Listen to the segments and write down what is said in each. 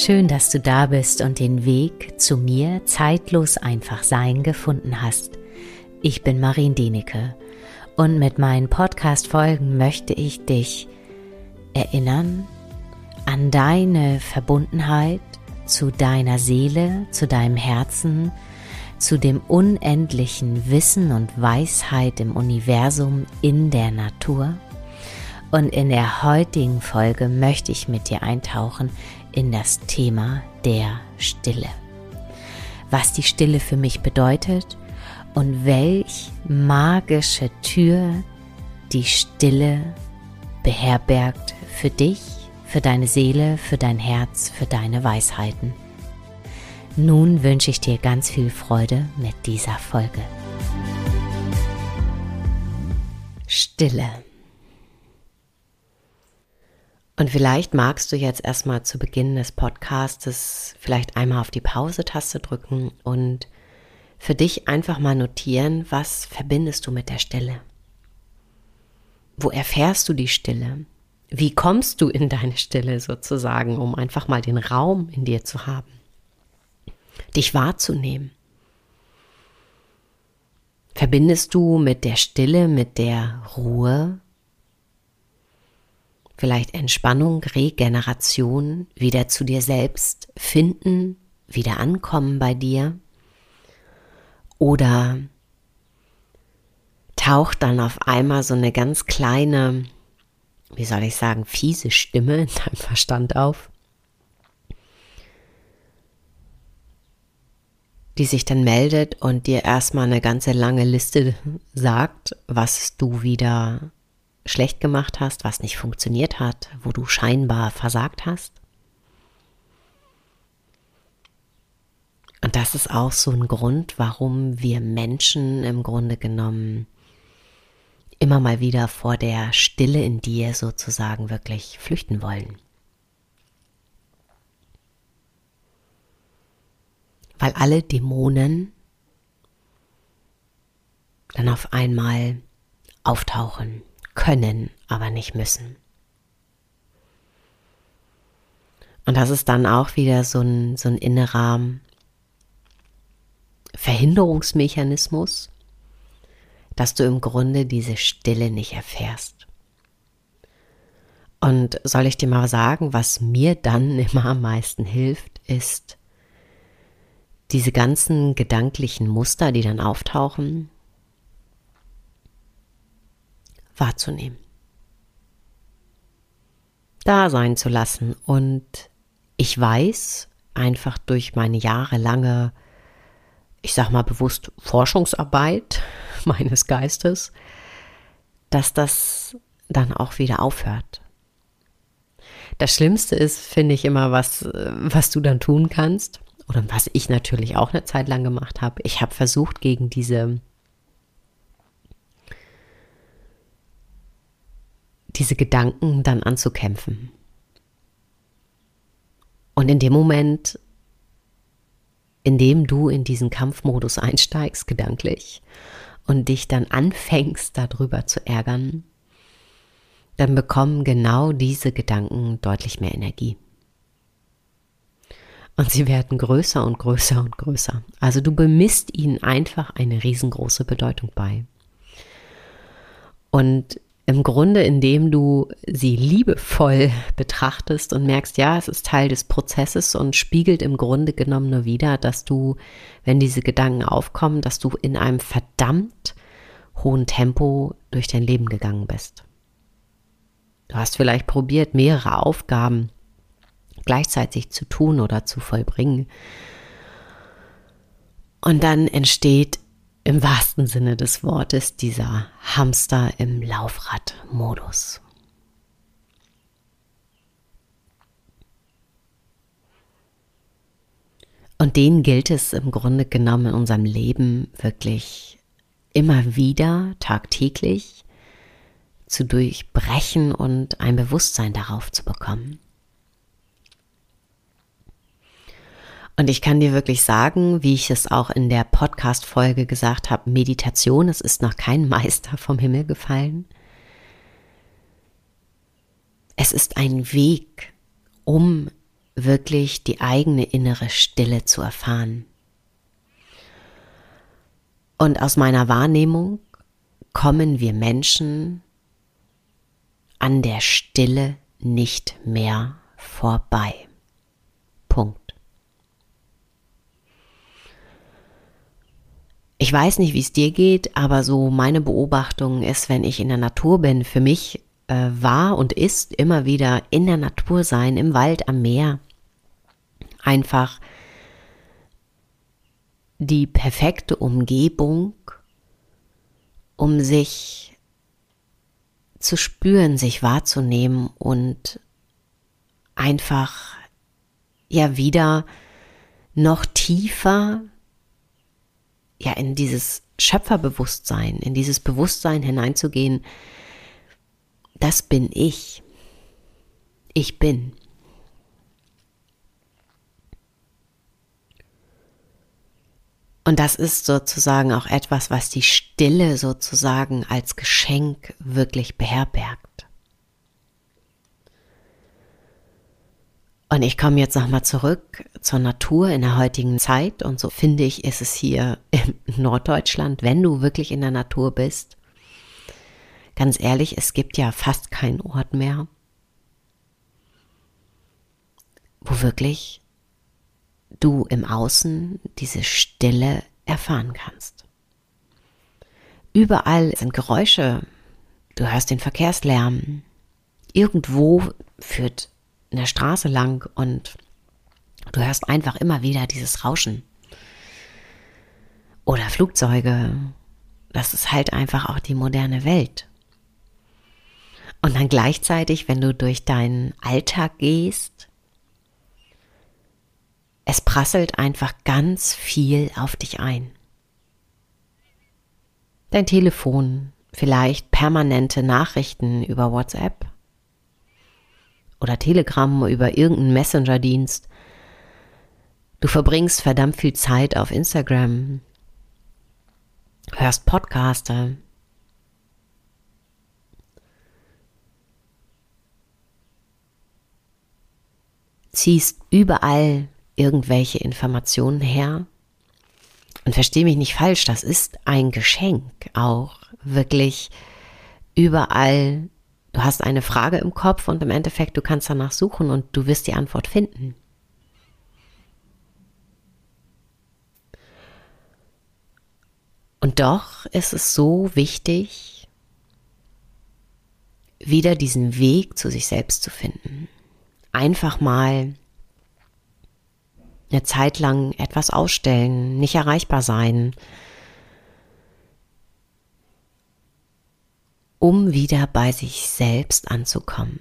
Schön, dass du da bist und den Weg zu mir zeitlos einfach sein gefunden hast. Ich bin Marien Denecke und mit meinen Podcast-Folgen möchte ich dich erinnern an deine Verbundenheit zu deiner Seele, zu deinem Herzen, zu dem unendlichen Wissen und Weisheit im Universum, in der Natur. Und in der heutigen Folge möchte ich mit dir eintauchen in das Thema der Stille. Was die Stille für mich bedeutet und welch magische Tür die Stille beherbergt für dich, für deine Seele, für dein Herz, für deine Weisheiten. Nun wünsche ich dir ganz viel Freude mit dieser Folge. Stille. Und vielleicht magst du jetzt erstmal zu Beginn des Podcastes vielleicht einmal auf die Pause-Taste drücken und für dich einfach mal notieren, was verbindest du mit der Stille? Wo erfährst du die Stille? Wie kommst du in deine Stille sozusagen, um einfach mal den Raum in dir zu haben? Dich wahrzunehmen. Verbindest du mit der Stille, mit der Ruhe, vielleicht Entspannung, Regeneration, wieder zu dir selbst finden, wieder ankommen bei dir. Oder taucht dann auf einmal so eine ganz kleine, wie soll ich sagen, fiese Stimme in deinem Verstand auf, die sich dann meldet und dir erstmal eine ganze lange Liste sagt, was du wieder schlecht gemacht hast, was nicht funktioniert hat, wo du scheinbar versagt hast. Und das ist auch so ein Grund, warum wir Menschen im Grunde genommen immer mal wieder vor der Stille in dir sozusagen wirklich flüchten wollen. Weil alle Dämonen dann auf einmal auftauchen können, aber nicht müssen. Und das ist dann auch wieder so ein, so ein innerer Verhinderungsmechanismus, dass du im Grunde diese Stille nicht erfährst. Und soll ich dir mal sagen, was mir dann immer am meisten hilft, ist diese ganzen gedanklichen Muster, die dann auftauchen, wahrzunehmen. Da sein zu lassen. Und ich weiß einfach durch meine jahrelange, ich sag mal bewusst Forschungsarbeit meines Geistes, dass das dann auch wieder aufhört. Das Schlimmste ist, finde ich immer, was, was du dann tun kannst. Oder was ich natürlich auch eine Zeit lang gemacht habe. Ich habe versucht, gegen diese diese Gedanken dann anzukämpfen. Und in dem Moment, in dem du in diesen Kampfmodus einsteigst, gedanklich, und dich dann anfängst darüber zu ärgern, dann bekommen genau diese Gedanken deutlich mehr Energie. Und sie werden größer und größer und größer. Also du bemisst ihnen einfach eine riesengroße Bedeutung bei. Und im Grunde, indem du sie liebevoll betrachtest und merkst, ja, es ist Teil des Prozesses und spiegelt im Grunde genommen nur wieder, dass du, wenn diese Gedanken aufkommen, dass du in einem verdammt hohen Tempo durch dein Leben gegangen bist. Du hast vielleicht probiert, mehrere Aufgaben gleichzeitig zu tun oder zu vollbringen. Und dann entsteht im wahrsten Sinne des Wortes dieser Hamster im Laufradmodus. Und den gilt es im Grunde genommen in unserem Leben wirklich immer wieder, tagtäglich zu durchbrechen und ein Bewusstsein darauf zu bekommen. Und ich kann dir wirklich sagen, wie ich es auch in der Podcast-Folge gesagt habe, Meditation, es ist noch kein Meister vom Himmel gefallen. Es ist ein Weg, um wirklich die eigene innere Stille zu erfahren. Und aus meiner Wahrnehmung kommen wir Menschen an der Stille nicht mehr vorbei. Punkt. Ich weiß nicht, wie es dir geht, aber so meine Beobachtung ist, wenn ich in der Natur bin, für mich äh, war und ist immer wieder in der Natur sein, im Wald, am Meer. Einfach die perfekte Umgebung, um sich zu spüren, sich wahrzunehmen und einfach ja wieder noch tiefer ja in dieses Schöpferbewusstsein, in dieses Bewusstsein hineinzugehen, das bin ich. Ich bin. Und das ist sozusagen auch etwas, was die Stille sozusagen als Geschenk wirklich beherbergt. Und ich komme jetzt nochmal zurück zur Natur in der heutigen Zeit. Und so finde ich, ist es hier in Norddeutschland, wenn du wirklich in der Natur bist. Ganz ehrlich, es gibt ja fast keinen Ort mehr, wo wirklich du im Außen diese Stille erfahren kannst. Überall sind Geräusche, du hörst den Verkehrslärm. Irgendwo führt in der Straße lang und du hörst einfach immer wieder dieses Rauschen. Oder Flugzeuge. Das ist halt einfach auch die moderne Welt. Und dann gleichzeitig, wenn du durch deinen Alltag gehst, es prasselt einfach ganz viel auf dich ein. Dein Telefon, vielleicht permanente Nachrichten über WhatsApp, oder Telegram über irgendeinen Messenger-Dienst. Du verbringst verdammt viel Zeit auf Instagram, hörst Podcaster. Ziehst überall irgendwelche Informationen her. Und verstehe mich nicht falsch, das ist ein Geschenk auch, wirklich überall Du hast eine Frage im Kopf und im Endeffekt, du kannst danach suchen und du wirst die Antwort finden. Und doch ist es so wichtig, wieder diesen Weg zu sich selbst zu finden. Einfach mal eine Zeit lang etwas ausstellen, nicht erreichbar sein, um wieder bei sich selbst anzukommen.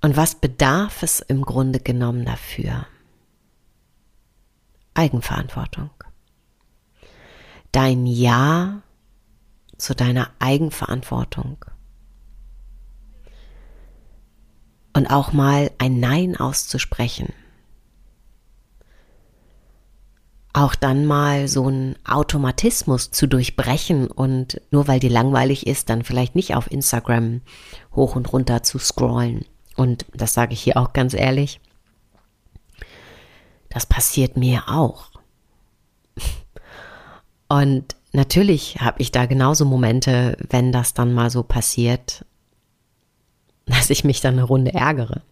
Und was bedarf es im Grunde genommen dafür? Eigenverantwortung. Dein Ja zu deiner Eigenverantwortung. Und auch mal ein Nein auszusprechen auch dann mal so einen Automatismus zu durchbrechen und nur weil dir langweilig ist, dann vielleicht nicht auf Instagram hoch und runter zu scrollen. Und das sage ich hier auch ganz ehrlich. Das passiert mir auch. Und natürlich habe ich da genauso Momente, wenn das dann mal so passiert, dass ich mich dann eine Runde ärgere.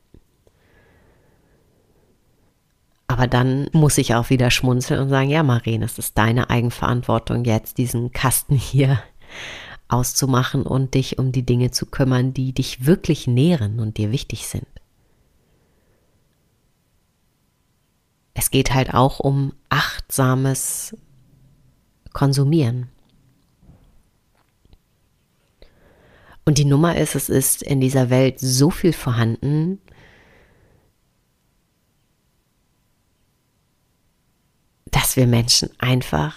Aber dann muss ich auch wieder schmunzeln und sagen, ja, Marien, es ist deine Eigenverantwortung, jetzt diesen Kasten hier auszumachen und dich um die Dinge zu kümmern, die dich wirklich nähren und dir wichtig sind. Es geht halt auch um achtsames Konsumieren. Und die Nummer ist, es ist in dieser Welt so viel vorhanden, dass wir Menschen einfach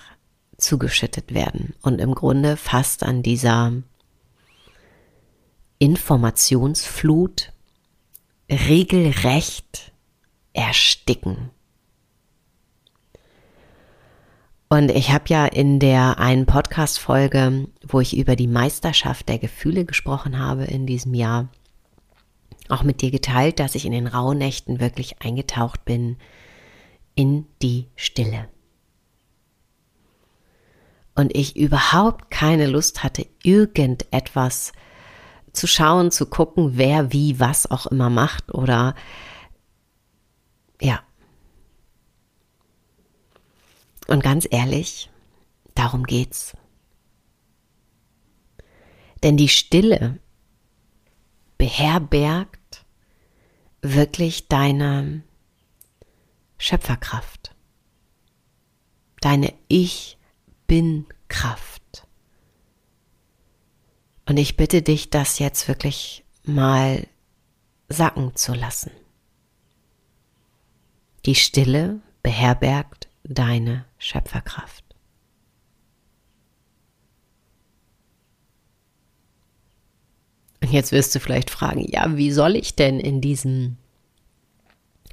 zugeschüttet werden und im Grunde fast an dieser Informationsflut regelrecht ersticken. Und ich habe ja in der einen Podcast-Folge, wo ich über die Meisterschaft der Gefühle gesprochen habe in diesem Jahr, auch mit dir geteilt, dass ich in den Rauhnächten wirklich eingetaucht bin in die Stille. Und ich überhaupt keine Lust hatte, irgendetwas zu schauen, zu gucken, wer wie was auch immer macht oder ja. Und ganz ehrlich, darum geht's. Denn die Stille beherbergt wirklich deine Schöpferkraft, deine Ich bin Kraft. Und ich bitte dich, das jetzt wirklich mal sacken zu lassen. Die Stille beherbergt deine Schöpferkraft. Und jetzt wirst du vielleicht fragen, ja, wie soll ich denn in diesem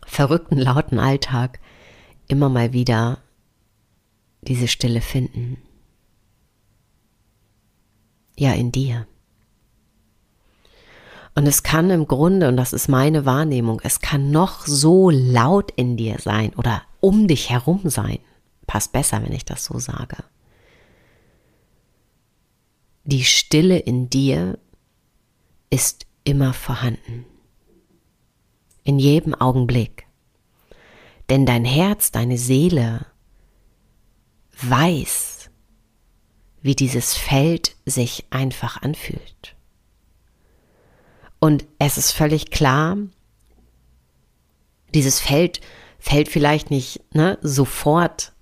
verrückten, lauten Alltag immer mal wieder diese Stille finden? Ja, in dir. Und es kann im Grunde, und das ist meine Wahrnehmung, es kann noch so laut in dir sein oder um dich herum sein. Passt besser, wenn ich das so sage. Die Stille in dir ist immer vorhanden. In jedem Augenblick. Denn dein Herz, deine Seele weiß, wie dieses Feld sich einfach anfühlt. Und es ist völlig klar, dieses Feld fällt vielleicht nicht ne, sofort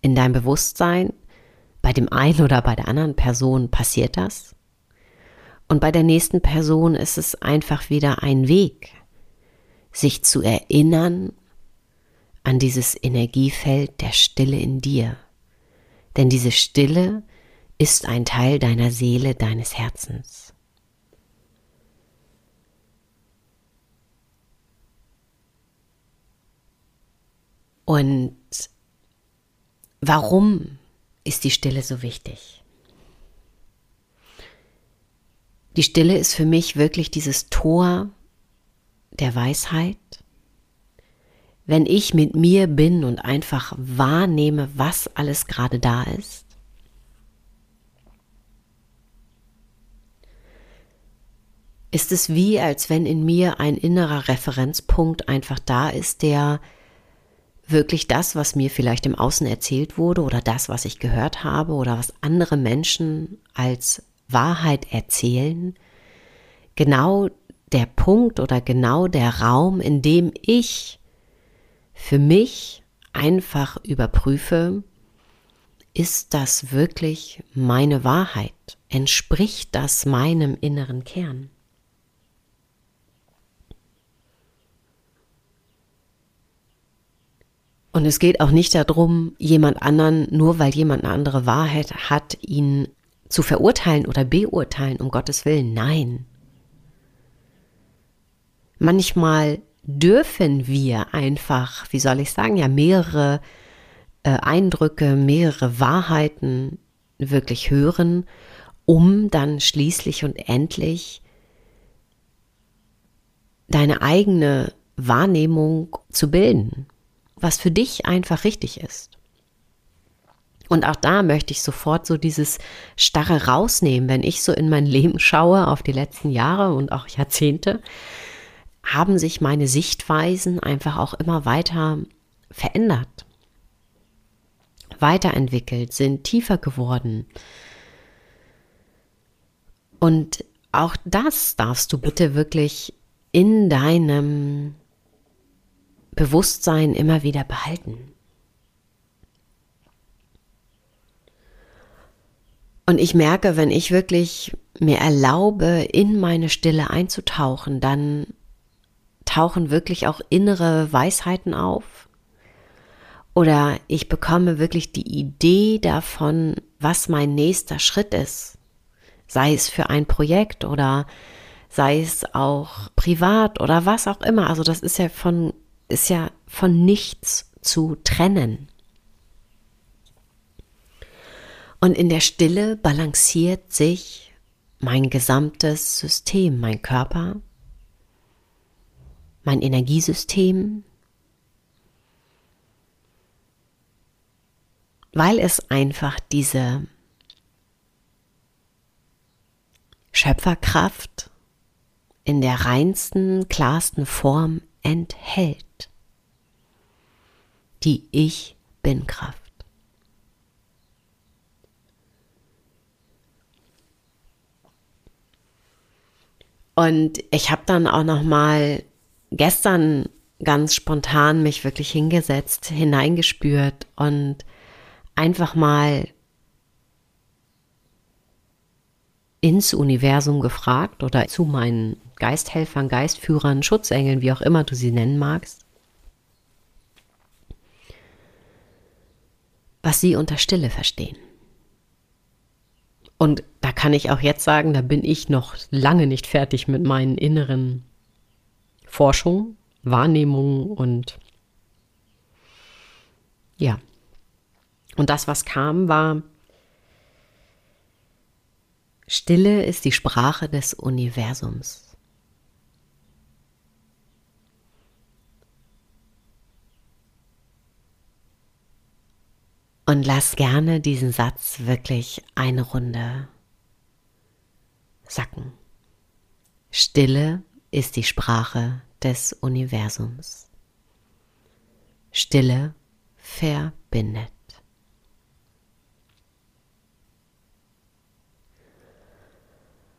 in dein Bewusstsein. Bei dem einen oder bei der anderen Person passiert das. Und bei der nächsten Person ist es einfach wieder ein Weg, sich zu erinnern an dieses Energiefeld der Stille in dir. Denn diese Stille ist ein Teil deiner Seele, deines Herzens. Und warum ist die Stille so wichtig? Die Stille ist für mich wirklich dieses Tor der Weisheit. Wenn ich mit mir bin und einfach wahrnehme, was alles gerade da ist. Ist es wie, als wenn in mir ein innerer Referenzpunkt einfach da ist, der wirklich das, was mir vielleicht im Außen erzählt wurde oder das, was ich gehört habe oder was andere Menschen als Wahrheit erzählen, genau der Punkt oder genau der Raum, in dem ich für mich einfach überprüfe, ist das wirklich meine Wahrheit? Entspricht das meinem inneren Kern? Und es geht auch nicht darum, jemand anderen, nur weil jemand eine andere Wahrheit hat, ihn zu verurteilen oder beurteilen, um Gottes Willen. Nein. Manchmal dürfen wir einfach, wie soll ich sagen, ja, mehrere äh, Eindrücke, mehrere Wahrheiten wirklich hören, um dann schließlich und endlich deine eigene Wahrnehmung zu bilden, was für dich einfach richtig ist. Und auch da möchte ich sofort so dieses Starre rausnehmen, wenn ich so in mein Leben schaue auf die letzten Jahre und auch Jahrzehnte, haben sich meine Sichtweisen einfach auch immer weiter verändert, weiterentwickelt, sind tiefer geworden. Und auch das darfst du bitte wirklich in deinem Bewusstsein immer wieder behalten. Und ich merke, wenn ich wirklich mir erlaube, in meine Stille einzutauchen, dann tauchen wirklich auch innere Weisheiten auf. Oder ich bekomme wirklich die Idee davon, was mein nächster Schritt ist. Sei es für ein Projekt oder sei es auch privat oder was auch immer. Also das ist ja von, ist ja von nichts zu trennen. Und in der Stille balanciert sich mein gesamtes System, mein Körper, mein Energiesystem, weil es einfach diese Schöpferkraft in der reinsten, klarsten Form enthält. Die Ich bin Kraft. Und ich habe dann auch noch mal gestern ganz spontan mich wirklich hingesetzt, hineingespürt und einfach mal ins Universum gefragt oder zu meinen Geisthelfern, Geistführern, Schutzengeln, wie auch immer du sie nennen magst, was sie unter Stille verstehen. Und da kann ich auch jetzt sagen, da bin ich noch lange nicht fertig mit meinen inneren Forschungen, Wahrnehmungen und ja. Und das, was kam, war, Stille ist die Sprache des Universums. Und lass gerne diesen Satz wirklich eine Runde sacken. Stille ist die Sprache des Universums. Stille verbindet.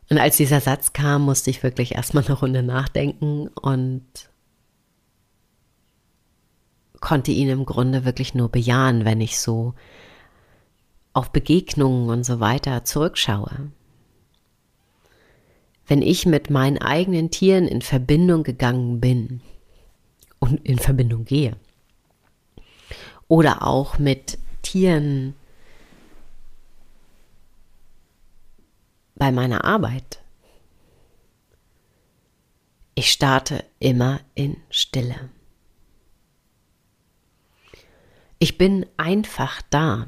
Und als dieser Satz kam, musste ich wirklich erstmal eine Runde nachdenken und konnte ihn im Grunde wirklich nur bejahen, wenn ich so auf Begegnungen und so weiter zurückschaue. Wenn ich mit meinen eigenen Tieren in Verbindung gegangen bin und in Verbindung gehe, oder auch mit Tieren, bei meiner Arbeit. Ich starte immer in Stille. Ich bin einfach da.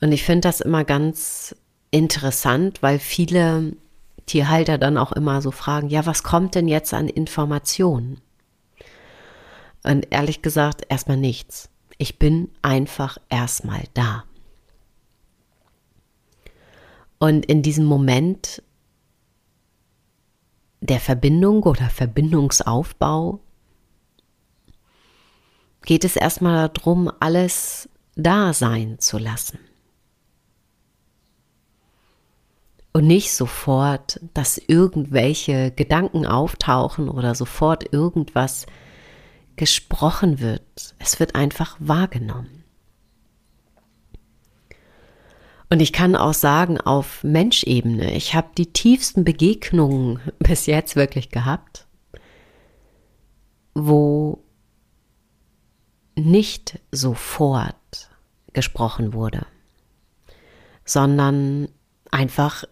Und ich finde das immer ganz interessant, weil viele Tierhalter dann auch immer so fragen, ja, was kommt denn jetzt an Informationen? Und ehrlich gesagt, erstmal nichts. Ich bin einfach erstmal da. Und in diesem Moment der Verbindung oder Verbindungsaufbau geht es erstmal darum, alles da sein zu lassen. Und nicht sofort, dass irgendwelche Gedanken auftauchen oder sofort irgendwas gesprochen wird. Es wird einfach wahrgenommen. Und ich kann auch sagen, auf Menschebene, ich habe die tiefsten Begegnungen bis jetzt wirklich gehabt, wo nicht sofort gesprochen wurde, sondern einfach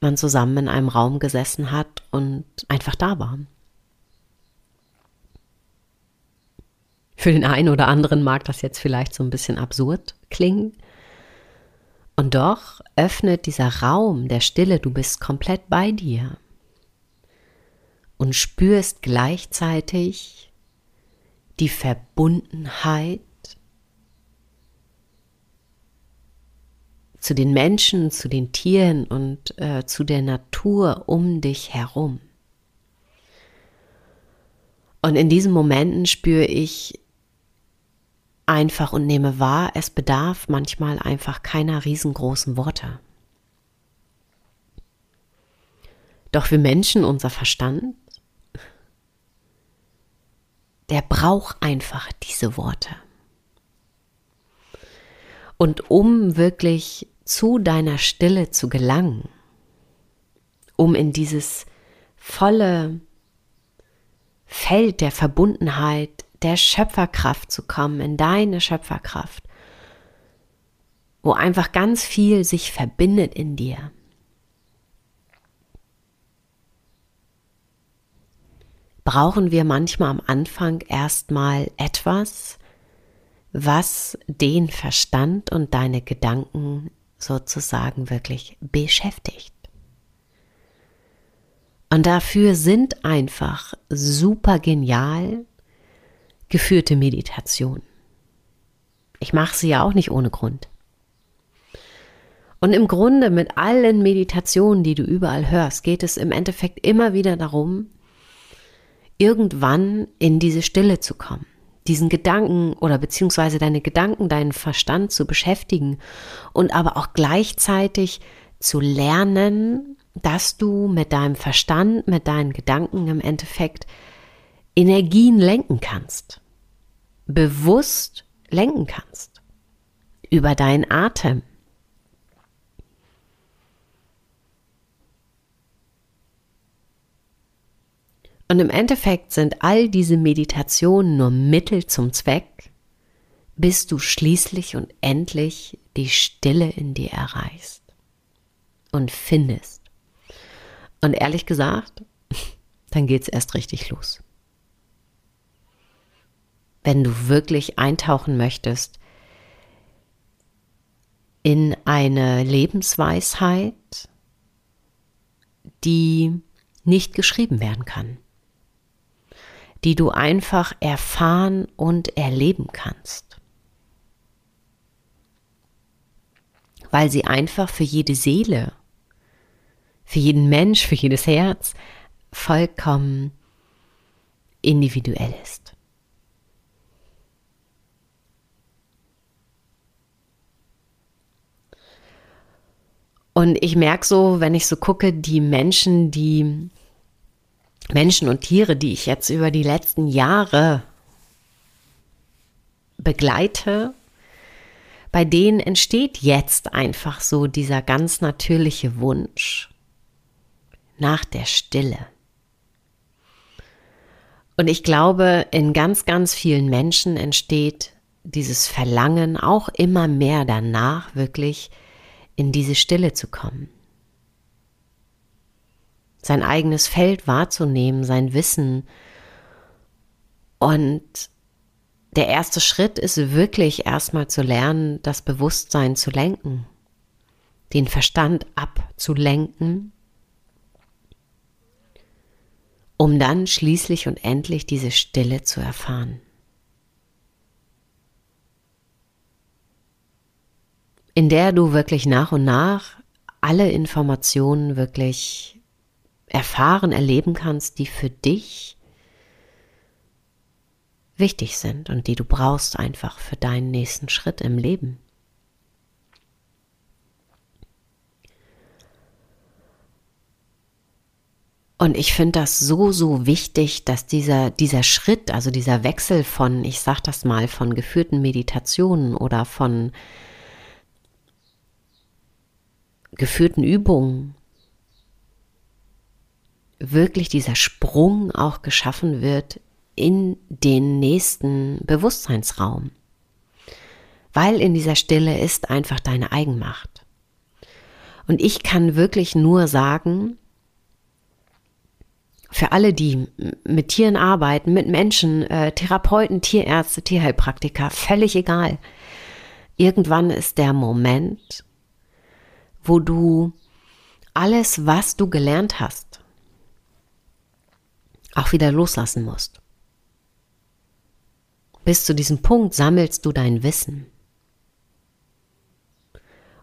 man zusammen in einem Raum gesessen hat und einfach da war. Für den einen oder anderen mag das jetzt vielleicht so ein bisschen absurd klingen, und doch öffnet dieser Raum der Stille, du bist komplett bei dir und spürst gleichzeitig die Verbundenheit zu den Menschen, zu den Tieren und äh, zu der Natur um dich herum. Und in diesen Momenten spüre ich einfach und nehme wahr, es bedarf manchmal einfach keiner riesengroßen Worte. Doch wir Menschen, unser Verstand, der braucht einfach diese Worte. Und um wirklich zu deiner Stille zu gelangen, um in dieses volle Feld der Verbundenheit der Schöpferkraft zu kommen, in deine Schöpferkraft, wo einfach ganz viel sich verbindet in dir. Brauchen wir manchmal am Anfang erstmal etwas, was den Verstand und deine Gedanken sozusagen wirklich beschäftigt. Und dafür sind einfach super genial geführte Meditationen. Ich mache sie ja auch nicht ohne Grund. Und im Grunde mit allen Meditationen, die du überall hörst, geht es im Endeffekt immer wieder darum, irgendwann in diese Stille zu kommen, diesen Gedanken oder beziehungsweise deine Gedanken, deinen Verstand zu beschäftigen und aber auch gleichzeitig zu lernen, dass du mit deinem Verstand, mit deinen Gedanken im Endeffekt Energien lenken kannst, bewusst lenken kannst. Über deinen Atem, Und im Endeffekt sind all diese Meditationen nur Mittel zum Zweck, bis du schließlich und endlich die Stille in dir erreichst und findest. Und ehrlich gesagt, dann geht es erst richtig los. Wenn du wirklich eintauchen möchtest in eine Lebensweisheit, die nicht geschrieben werden kann die du einfach erfahren und erleben kannst. Weil sie einfach für jede Seele, für jeden Mensch, für jedes Herz vollkommen individuell ist. Und ich merke so, wenn ich so gucke, die Menschen, die Menschen und Tiere, die ich jetzt über die letzten Jahre begleite, bei denen entsteht jetzt einfach so dieser ganz natürliche Wunsch nach der Stille. Und ich glaube, in ganz, ganz vielen Menschen entsteht dieses Verlangen auch immer mehr danach, wirklich in diese Stille zu kommen sein eigenes Feld wahrzunehmen, sein Wissen. Und der erste Schritt ist wirklich erstmal zu lernen, das Bewusstsein zu lenken, den Verstand abzulenken, um dann schließlich und endlich diese Stille zu erfahren. In der du wirklich nach und nach alle Informationen wirklich erfahren, erleben kannst, die für dich wichtig sind und die du brauchst einfach für deinen nächsten Schritt im Leben. Und ich finde das so, so wichtig, dass dieser, dieser Schritt, also dieser Wechsel von, ich sag das mal, von geführten Meditationen oder von geführten Übungen wirklich dieser Sprung auch geschaffen wird in den nächsten Bewusstseinsraum. Weil in dieser Stille ist einfach deine Eigenmacht. Und ich kann wirklich nur sagen, für alle, die mit Tieren arbeiten, mit Menschen, äh, Therapeuten, Tierärzte, Tierheilpraktiker, völlig egal. Irgendwann ist der Moment, wo du alles, was du gelernt hast, auch wieder loslassen musst. Bis zu diesem Punkt sammelst du dein Wissen.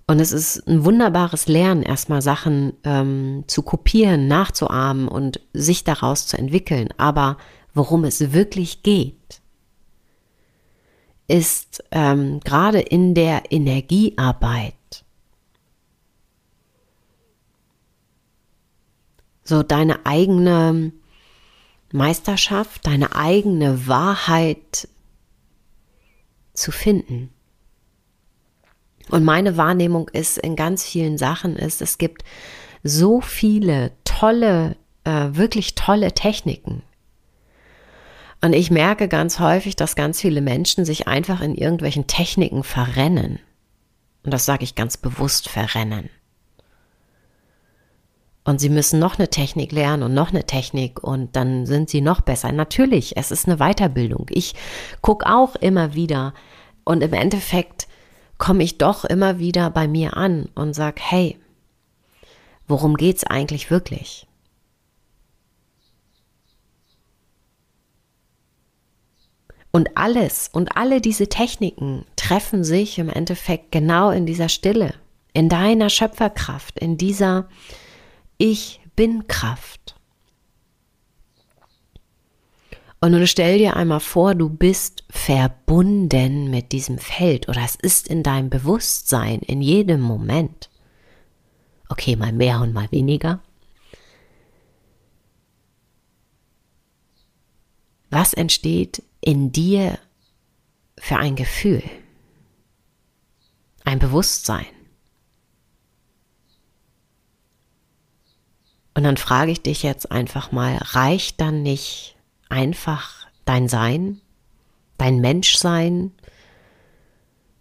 Und es ist ein wunderbares Lernen, erstmal Sachen ähm, zu kopieren, nachzuahmen und sich daraus zu entwickeln. Aber worum es wirklich geht, ist ähm, gerade in der Energiearbeit so deine eigene Meisterschaft, deine eigene Wahrheit zu finden. Und meine Wahrnehmung ist in ganz vielen Sachen ist, es gibt so viele tolle, äh, wirklich tolle Techniken. Und ich merke ganz häufig, dass ganz viele Menschen sich einfach in irgendwelchen Techniken verrennen. Und das sage ich ganz bewusst verrennen und sie müssen noch eine Technik lernen und noch eine Technik und dann sind sie noch besser. Natürlich, es ist eine Weiterbildung. Ich gucke auch immer wieder und im Endeffekt komme ich doch immer wieder bei mir an und sage, hey, worum geht's eigentlich wirklich? Und alles und alle diese Techniken treffen sich im Endeffekt genau in dieser Stille, in deiner Schöpferkraft, in dieser ich bin Kraft. Und nun stell dir einmal vor, du bist verbunden mit diesem Feld oder es ist in deinem Bewusstsein in jedem Moment. Okay, mal mehr und mal weniger. Was entsteht in dir für ein Gefühl? Ein Bewusstsein? Und dann frage ich dich jetzt einfach mal, reicht dann nicht einfach dein Sein, dein Menschsein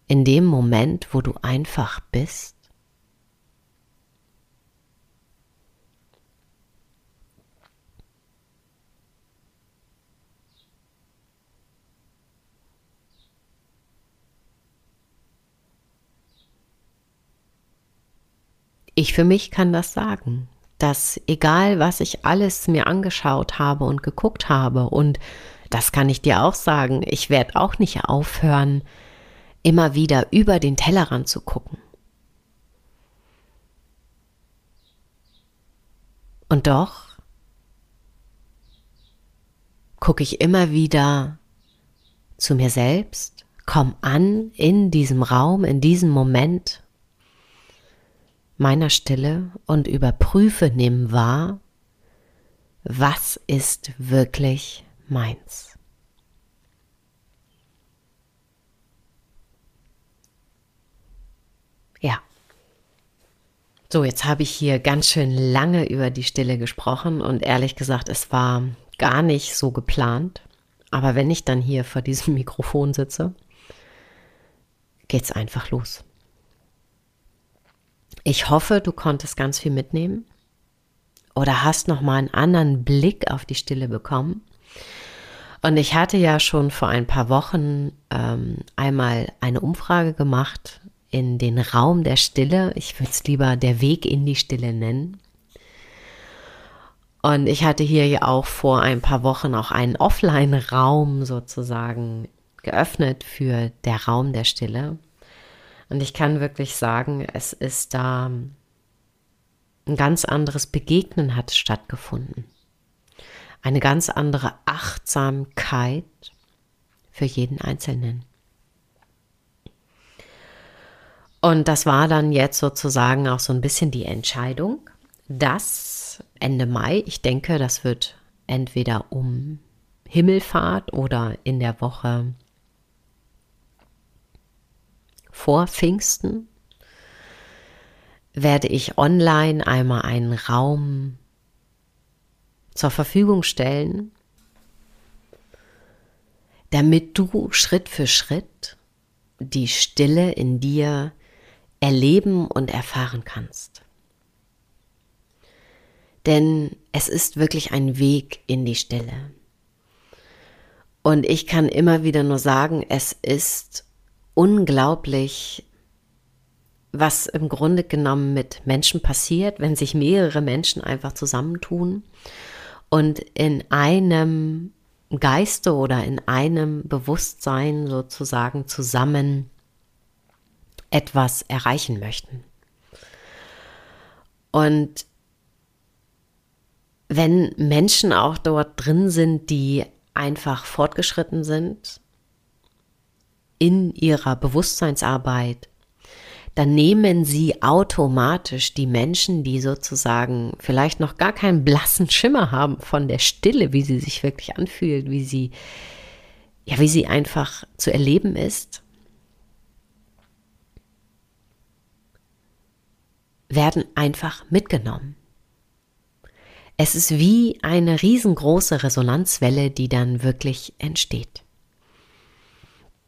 in dem Moment, wo du einfach bist? Ich für mich kann das sagen, dass egal was ich alles mir angeschaut habe und geguckt habe, und das kann ich dir auch sagen, ich werde auch nicht aufhören, immer wieder über den Tellerrand zu gucken. Und doch gucke ich immer wieder zu mir selbst, komm an in diesem Raum, in diesem Moment meiner Stille und überprüfe, nimm wahr, was ist wirklich meins. Ja. So, jetzt habe ich hier ganz schön lange über die Stille gesprochen und ehrlich gesagt, es war gar nicht so geplant. Aber wenn ich dann hier vor diesem Mikrofon sitze, geht's einfach los. Ich hoffe, du konntest ganz viel mitnehmen oder hast noch mal einen anderen Blick auf die Stille bekommen. Und ich hatte ja schon vor ein paar Wochen ähm, einmal eine Umfrage gemacht in den Raum der Stille. Ich würde es lieber der Weg in die Stille nennen. Und ich hatte hier ja auch vor ein paar Wochen auch einen Offline-Raum sozusagen geöffnet für der Raum der Stille. Und ich kann wirklich sagen, es ist da ein ganz anderes Begegnen hat stattgefunden. Eine ganz andere Achtsamkeit für jeden Einzelnen. Und das war dann jetzt sozusagen auch so ein bisschen die Entscheidung, dass Ende Mai, ich denke, das wird entweder um Himmelfahrt oder in der Woche vor Pfingsten werde ich online einmal einen Raum zur Verfügung stellen, damit du Schritt für Schritt die Stille in dir erleben und erfahren kannst. Denn es ist wirklich ein Weg in die Stille. Und ich kann immer wieder nur sagen, es ist unglaublich, was im Grunde genommen mit Menschen passiert, wenn sich mehrere Menschen einfach zusammentun und in einem Geiste oder in einem Bewusstsein sozusagen zusammen etwas erreichen möchten. Und wenn Menschen auch dort drin sind, die einfach fortgeschritten sind, in ihrer Bewusstseinsarbeit, dann nehmen sie automatisch die Menschen, die sozusagen vielleicht noch gar keinen blassen Schimmer haben von der Stille, wie sie sich wirklich anfühlt, wie sie, ja, wie sie einfach zu erleben ist, werden einfach mitgenommen. Es ist wie eine riesengroße Resonanzwelle, die dann wirklich entsteht.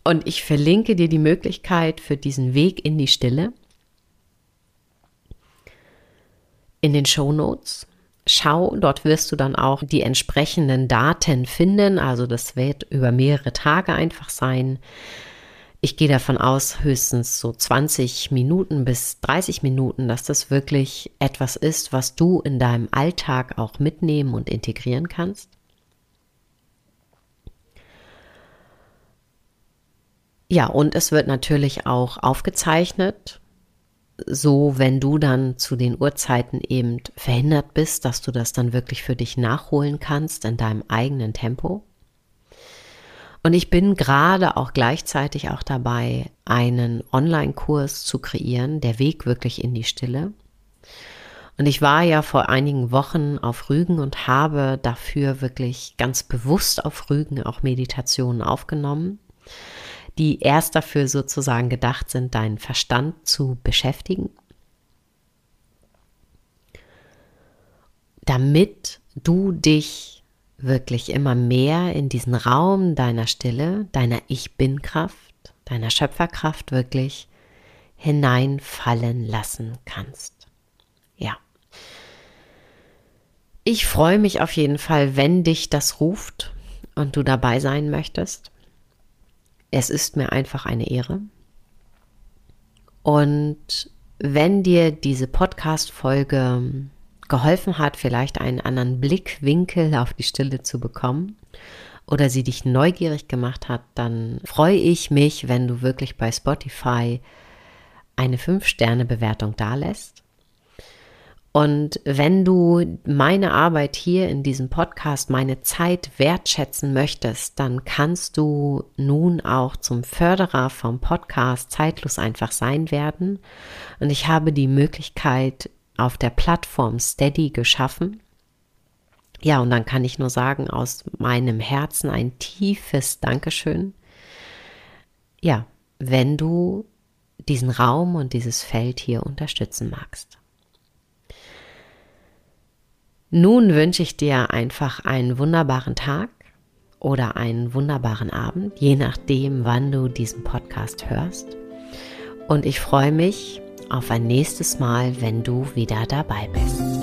Und ich verlinke dir die Möglichkeit für diesen Weg in die Stille in den Show Notes. Schau, dort wirst du dann auch die entsprechenden Daten finden. Also das wird über mehrere Tage einfach sein. Ich gehe davon aus, höchstens so 20 Minuten bis 30 Minuten, dass das wirklich etwas ist, was du in deinem Alltag auch mitnehmen und integrieren kannst. Ja, und es wird natürlich auch aufgezeichnet, so wenn du dann zu den Uhrzeiten eben verhindert bist, dass du das dann wirklich für dich nachholen kannst in deinem eigenen Tempo. Und ich bin gerade auch gleichzeitig auch dabei, einen Online-Kurs zu kreieren, der Weg wirklich in die Stille. Und ich war ja vor einigen Wochen auf Rügen und habe dafür wirklich ganz bewusst auf Rügen auch Meditationen aufgenommen die erst dafür sozusagen gedacht sind, deinen Verstand zu beschäftigen, damit du dich wirklich immer mehr in diesen Raum deiner Stille, deiner Ich bin-Kraft, deiner Schöpferkraft wirklich hineinfallen lassen kannst. Ja. Ich freue mich auf jeden Fall, wenn dich das ruft und du dabei sein möchtest. Es ist mir einfach eine Ehre. Und wenn dir diese Podcast-Folge geholfen hat, vielleicht einen anderen Blickwinkel auf die Stille zu bekommen oder sie dich neugierig gemacht hat, dann freue ich mich, wenn du wirklich bei Spotify eine 5-Sterne-Bewertung dalässt. Und wenn du meine Arbeit hier in diesem Podcast, meine Zeit wertschätzen möchtest, dann kannst du nun auch zum Förderer vom Podcast Zeitlos einfach sein werden. Und ich habe die Möglichkeit auf der Plattform Steady geschaffen. Ja, und dann kann ich nur sagen, aus meinem Herzen ein tiefes Dankeschön. Ja, wenn du diesen Raum und dieses Feld hier unterstützen magst. Nun wünsche ich dir einfach einen wunderbaren Tag oder einen wunderbaren Abend, je nachdem, wann du diesen Podcast hörst. Und ich freue mich auf ein nächstes Mal, wenn du wieder dabei bist.